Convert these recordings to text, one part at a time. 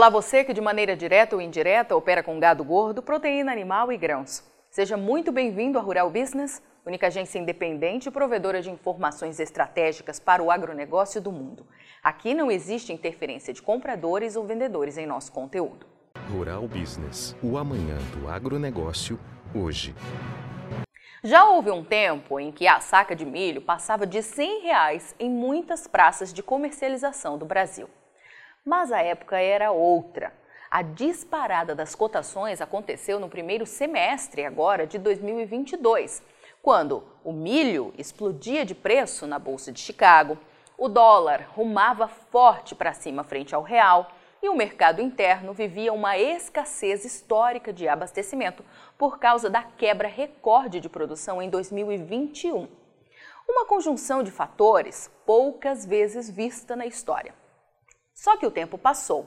Olá, você que de maneira direta ou indireta opera com gado gordo, proteína animal e grãos. Seja muito bem-vindo à Rural Business, única agência independente e provedora de informações estratégicas para o agronegócio do mundo. Aqui não existe interferência de compradores ou vendedores em nosso conteúdo. Rural Business, o amanhã do agronegócio, hoje. Já houve um tempo em que a saca de milho passava de 100 reais em muitas praças de comercialização do Brasil. Mas a época era outra. A disparada das cotações aconteceu no primeiro semestre agora de 2022, quando o milho explodia de preço na bolsa de Chicago, o dólar rumava forte para cima frente ao real e o mercado interno vivia uma escassez histórica de abastecimento por causa da quebra recorde de produção em 2021. Uma conjunção de fatores poucas vezes vista na história. Só que o tempo passou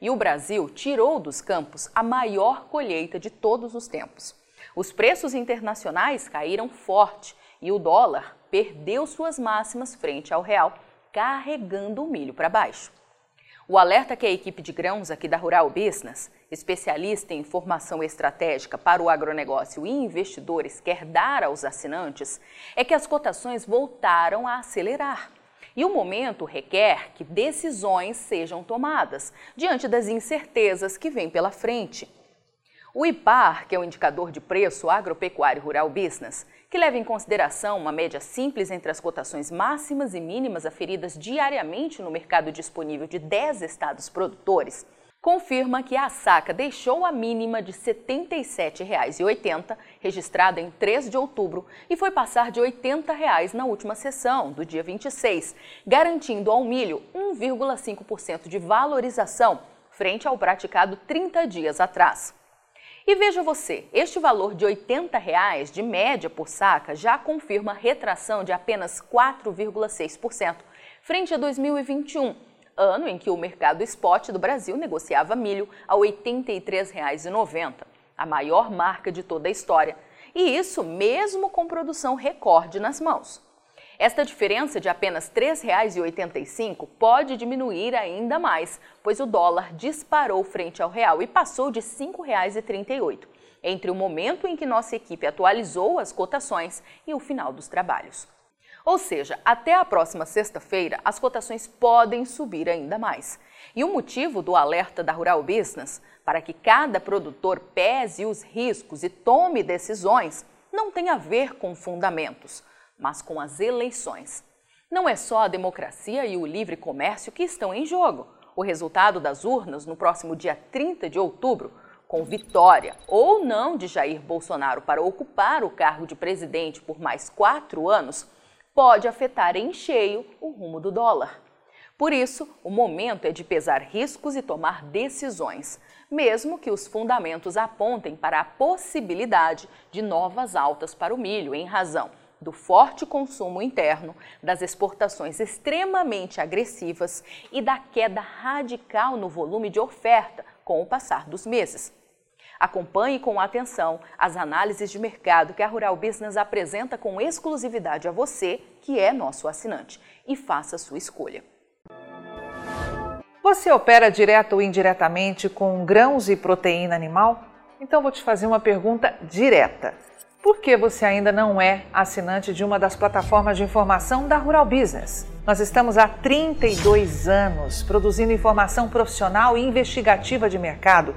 e o Brasil tirou dos campos a maior colheita de todos os tempos. Os preços internacionais caíram forte e o dólar perdeu suas máximas frente ao real, carregando o milho para baixo. O alerta que a equipe de grãos aqui da Rural Business, especialista em informação estratégica para o agronegócio e investidores, quer dar aos assinantes é que as cotações voltaram a acelerar. E o momento requer que decisões sejam tomadas diante das incertezas que vêm pela frente. O IPAR, que é o indicador de preço agropecuário rural business, que leva em consideração uma média simples entre as cotações máximas e mínimas aferidas diariamente no mercado disponível de 10 estados produtores, confirma que a saca deixou a mínima de R$ 77,80, registrada em 3 de outubro, e foi passar de 80 reais na última sessão, do dia 26, garantindo ao milho 1,5% de valorização frente ao praticado 30 dias atrás. E veja você, este valor de 80 reais de média por saca já confirma retração de apenas 4,6% frente a 2021 ano em que o mercado spot do Brasil negociava milho a R$ 83,90, a maior marca de toda a história. E isso mesmo com produção recorde nas mãos. Esta diferença de apenas R$ 3,85 pode diminuir ainda mais, pois o dólar disparou frente ao real e passou de R$ 5,38, entre o momento em que nossa equipe atualizou as cotações e o final dos trabalhos. Ou seja, até a próxima sexta-feira, as cotações podem subir ainda mais. E o motivo do alerta da Rural Business para que cada produtor pese os riscos e tome decisões não tem a ver com fundamentos, mas com as eleições. Não é só a democracia e o livre comércio que estão em jogo. O resultado das urnas no próximo dia 30 de outubro, com vitória ou não de Jair Bolsonaro para ocupar o cargo de presidente por mais quatro anos, pode afetar em cheio o rumo do dólar. Por isso, o momento é de pesar riscos e tomar decisões, mesmo que os fundamentos apontem para a possibilidade de novas altas para o milho, em razão do forte consumo interno, das exportações extremamente agressivas e da queda radical no volume de oferta com o passar dos meses. Acompanhe com atenção as análises de mercado que a Rural Business apresenta com exclusividade a você, que é nosso assinante, e faça sua escolha. Você opera direto ou indiretamente com grãos e proteína animal? Então vou te fazer uma pergunta direta. Por que você ainda não é assinante de uma das plataformas de informação da Rural Business? Nós estamos há 32 anos produzindo informação profissional e investigativa de mercado